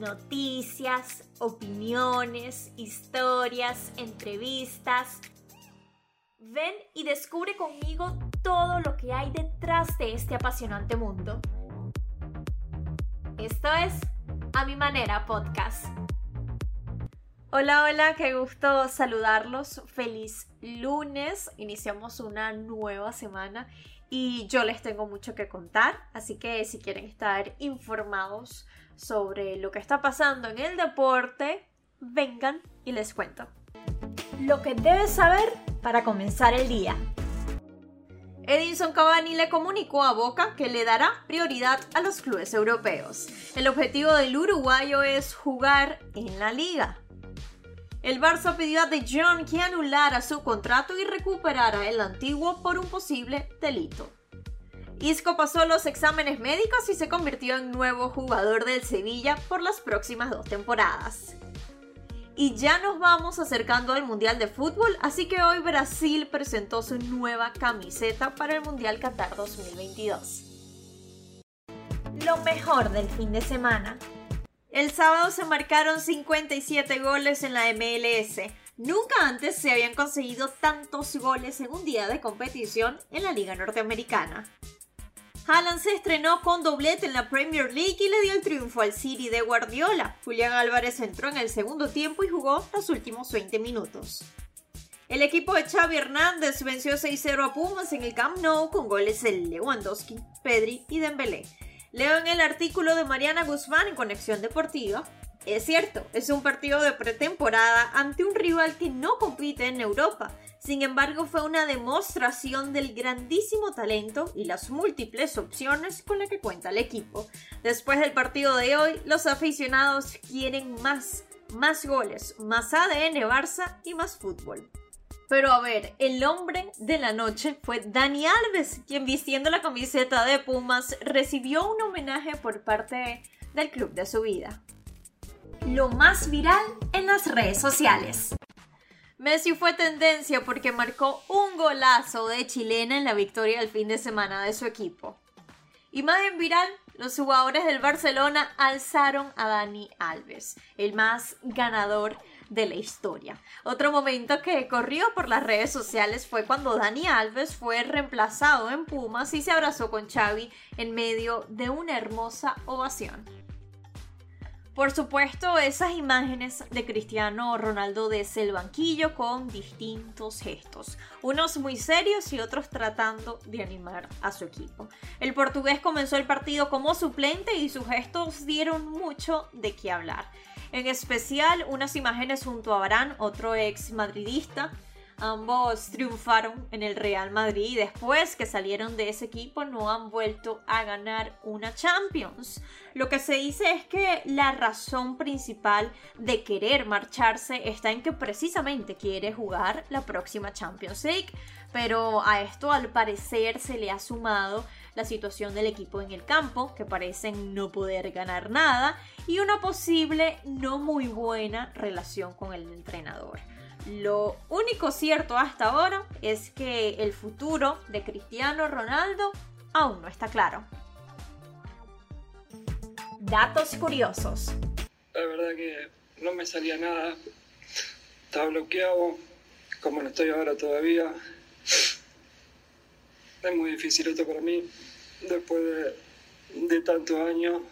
noticias, opiniones, historias, entrevistas. Ven y descubre conmigo todo lo que hay detrás de este apasionante mundo. Esto es A Mi Manera Podcast. Hola, hola, qué gusto saludarlos. Feliz lunes. Iniciamos una nueva semana y yo les tengo mucho que contar, así que si quieren estar informados sobre lo que está pasando en el deporte, vengan y les cuento. Lo que debes saber para comenzar el día. Edinson Cavani le comunicó a Boca que le dará prioridad a los clubes europeos. El objetivo del uruguayo es jugar en la liga. El Barça pidió a De Jong que anulara su contrato y recuperara el antiguo por un posible delito. Isco pasó los exámenes médicos y se convirtió en nuevo jugador del Sevilla por las próximas dos temporadas. Y ya nos vamos acercando al Mundial de Fútbol, así que hoy Brasil presentó su nueva camiseta para el Mundial Qatar 2022. Lo mejor del fin de semana. El sábado se marcaron 57 goles en la MLS. Nunca antes se habían conseguido tantos goles en un día de competición en la Liga Norteamericana. Haaland se estrenó con doblete en la Premier League y le dio el triunfo al City de Guardiola. Julián Álvarez entró en el segundo tiempo y jugó los últimos 20 minutos. El equipo de Xavi Hernández venció 6-0 a Pumas en el Camp Nou con goles de Lewandowski, Pedri y Dembélé. Leo en el artículo de Mariana Guzmán en Conexión Deportiva. Es cierto, es un partido de pretemporada ante un rival que no compite en Europa. Sin embargo, fue una demostración del grandísimo talento y las múltiples opciones con las que cuenta el equipo. Después del partido de hoy, los aficionados quieren más, más goles, más ADN Barça y más fútbol. Pero a ver, el hombre de la noche fue Dani Alves, quien vistiendo la camiseta de Pumas recibió un homenaje por parte del club de su vida. Lo más viral en las redes sociales. Messi fue tendencia porque marcó un golazo de chilena en la victoria del fin de semana de su equipo. Imagen viral, los jugadores del Barcelona alzaron a Dani Alves, el más ganador de la historia. Otro momento que corrió por las redes sociales fue cuando Dani Alves fue reemplazado en Pumas y se abrazó con Xavi en medio de una hermosa ovación. Por supuesto, esas imágenes de Cristiano Ronaldo desde el banquillo con distintos gestos, unos muy serios y otros tratando de animar a su equipo. El portugués comenzó el partido como suplente y sus gestos dieron mucho de qué hablar. En especial, unas imágenes junto a Barán, otro ex madridista, Ambos triunfaron en el Real Madrid y después que salieron de ese equipo no han vuelto a ganar una Champions. Lo que se dice es que la razón principal de querer marcharse está en que precisamente quiere jugar la próxima Champions League, pero a esto al parecer se le ha sumado la situación del equipo en el campo, que parecen no poder ganar nada, y una posible no muy buena relación con el entrenador. Lo único cierto hasta ahora es que el futuro de Cristiano Ronaldo aún no está claro. Datos curiosos. La verdad que no me salía nada. Estaba bloqueado, como no estoy ahora todavía. Es muy difícil esto para mí, después de, tantos años,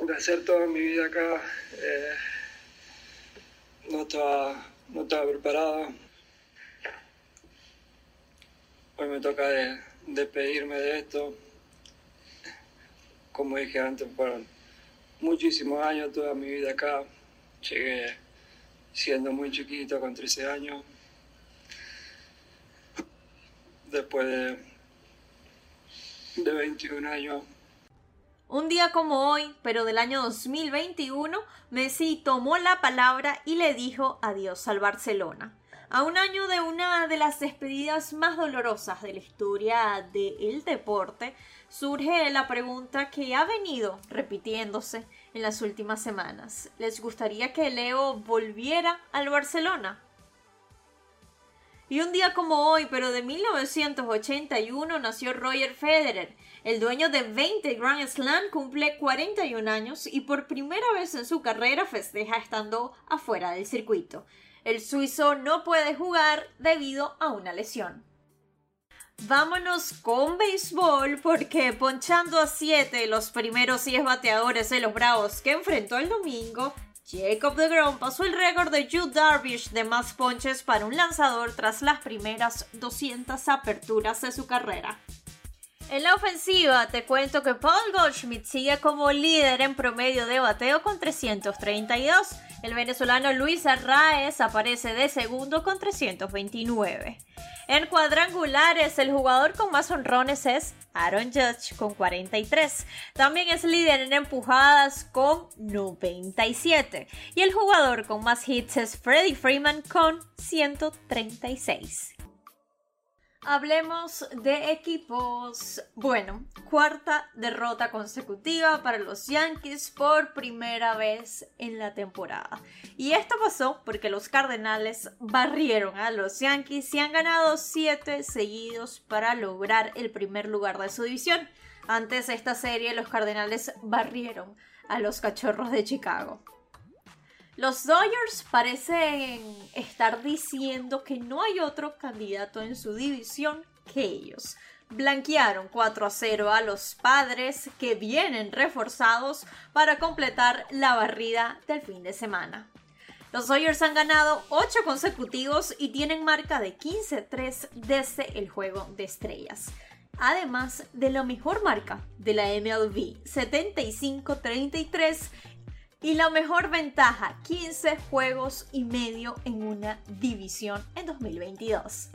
de hacer toda mi vida acá. Eh, no estaba, no estaba preparada. Hoy me toca despedirme de, esto. Como dije antes, fueron muchísimos años, toda mi vida acá. Llegué siendo muy chiquito, con 13 años. Después de, de 21 años un día como hoy, pero del año 2021, Messi tomó la palabra y le dijo adiós al Barcelona. A un año de una de las despedidas más dolorosas de la historia del deporte, surge la pregunta que ha venido repitiéndose en las últimas semanas. ¿Les gustaría que Leo volviera al Barcelona? Y un día como hoy, pero de 1981, nació Roger Federer. El dueño de 20 Grand Slam cumple 41 años y por primera vez en su carrera festeja estando afuera del circuito. El suizo no puede jugar debido a una lesión. Vámonos con béisbol porque ponchando a 7 los primeros 10 bateadores de los Bravos que enfrentó el domingo, Jacob de Grom pasó el récord de Jude Darvish de más ponches para un lanzador tras las primeras 200 aperturas de su carrera. En la ofensiva, te cuento que Paul Goldschmidt sigue como líder en promedio de bateo con 332. El venezolano Luis Arraez aparece de segundo con 329. En cuadrangulares, el jugador con más honrones es Aaron Judge con 43. También es líder en empujadas con 97. Y el jugador con más hits es Freddie Freeman con 136. Hablemos de equipos. Bueno, cuarta derrota consecutiva para los Yankees por primera vez en la temporada. Y esto pasó porque los Cardenales barrieron a los Yankees y han ganado siete seguidos para lograr el primer lugar de su división. Antes de esta serie, los Cardenales barrieron a los Cachorros de Chicago. Los Dodgers parecen estar diciendo que no hay otro candidato en su división que ellos. Blanquearon 4 a 0 a los padres que vienen reforzados para completar la barrida del fin de semana. Los Dodgers han ganado 8 consecutivos y tienen marca de 15-3 desde el juego de estrellas. Además de la mejor marca de la MLB, 75-33 y la mejor ventaja, 15 juegos y medio en una división en 2022.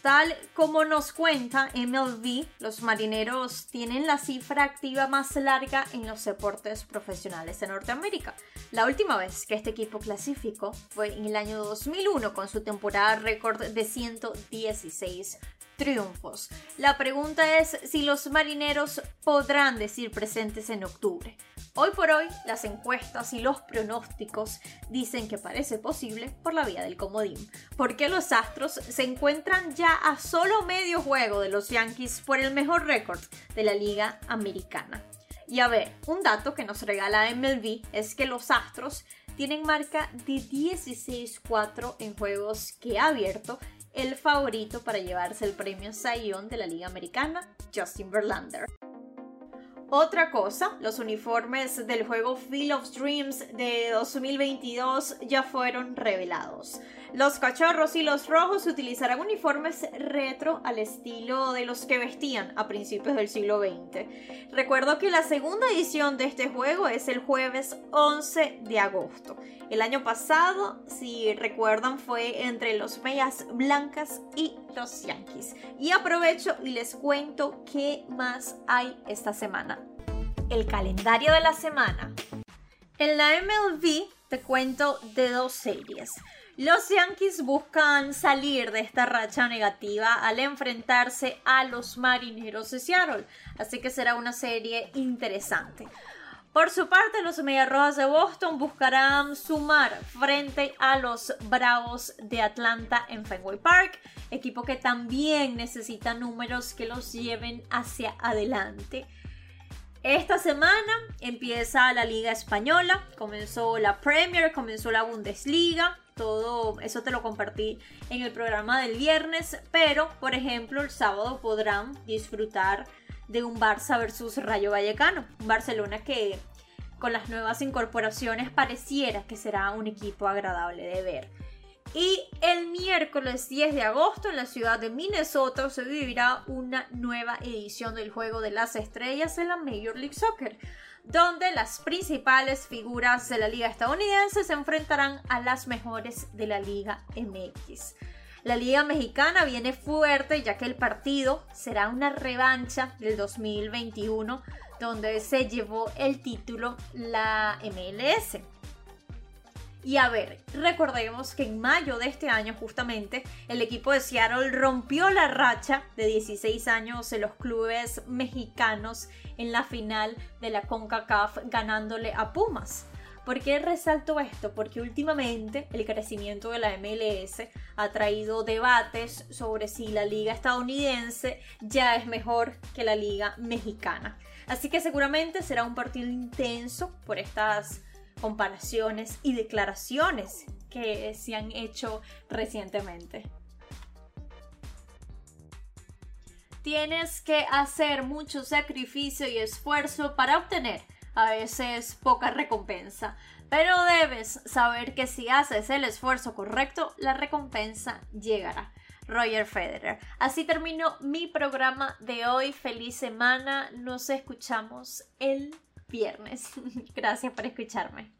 Tal como nos cuenta MLB, los marineros tienen la cifra activa más larga en los deportes profesionales de Norteamérica. La última vez que este equipo clasificó fue en el año 2001 con su temporada récord de 116 triunfos. La pregunta es si los marineros podrán decir presentes en octubre. Hoy por hoy, las encuestas y los pronósticos dicen que parece posible por la vía del comodín, porque los Astros se encuentran ya a solo medio juego de los Yankees por el mejor récord de la Liga Americana. Y a ver, un dato que nos regala MLB es que los Astros tienen marca de 16-4 en juegos que ha abierto el favorito para llevarse el premio Zion de la Liga Americana, Justin Verlander. Otra cosa, los uniformes del juego Field of Dreams de 2022 ya fueron revelados. Los cachorros y los rojos utilizarán uniformes retro al estilo de los que vestían a principios del siglo XX. Recuerdo que la segunda edición de este juego es el jueves 11 de agosto. El año pasado, si recuerdan, fue entre los Medias Blancas y los Yankees. Y aprovecho y les cuento qué más hay esta semana. El calendario de la semana. En la MLB te cuento de dos series. Los Yankees buscan salir de esta racha negativa al enfrentarse a los Marineros de Seattle, así que será una serie interesante. Por su parte, los Rojas de Boston buscarán sumar frente a los Bravos de Atlanta en Fenway Park, equipo que también necesita números que los lleven hacia adelante. Esta semana empieza la Liga Española, comenzó la Premier, comenzó la Bundesliga, todo eso te lo compartí en el programa del viernes, pero por ejemplo el sábado podrán disfrutar de un Barça versus Rayo Vallecano, un Barcelona que con las nuevas incorporaciones pareciera que será un equipo agradable de ver. Y el miércoles 10 de agosto en la ciudad de Minnesota se vivirá una nueva edición del Juego de las Estrellas en la Major League Soccer donde las principales figuras de la liga estadounidense se enfrentarán a las mejores de la liga MX. La liga mexicana viene fuerte ya que el partido será una revancha del 2021 donde se llevó el título la MLS. Y a ver, recordemos que en mayo de este año justamente el equipo de Seattle rompió la racha de 16 años en los clubes mexicanos en la final de la CONCACAF ganándole a Pumas. ¿Por qué resalto esto? Porque últimamente el crecimiento de la MLS ha traído debates sobre si la liga estadounidense ya es mejor que la liga mexicana. Así que seguramente será un partido intenso por estas comparaciones y declaraciones que se han hecho recientemente. Tienes que hacer mucho sacrificio y esfuerzo para obtener a veces poca recompensa, pero debes saber que si haces el esfuerzo correcto, la recompensa llegará. Roger Federer. Así termino mi programa de hoy. Feliz semana. Nos escuchamos el viernes. Gracias por escucharme.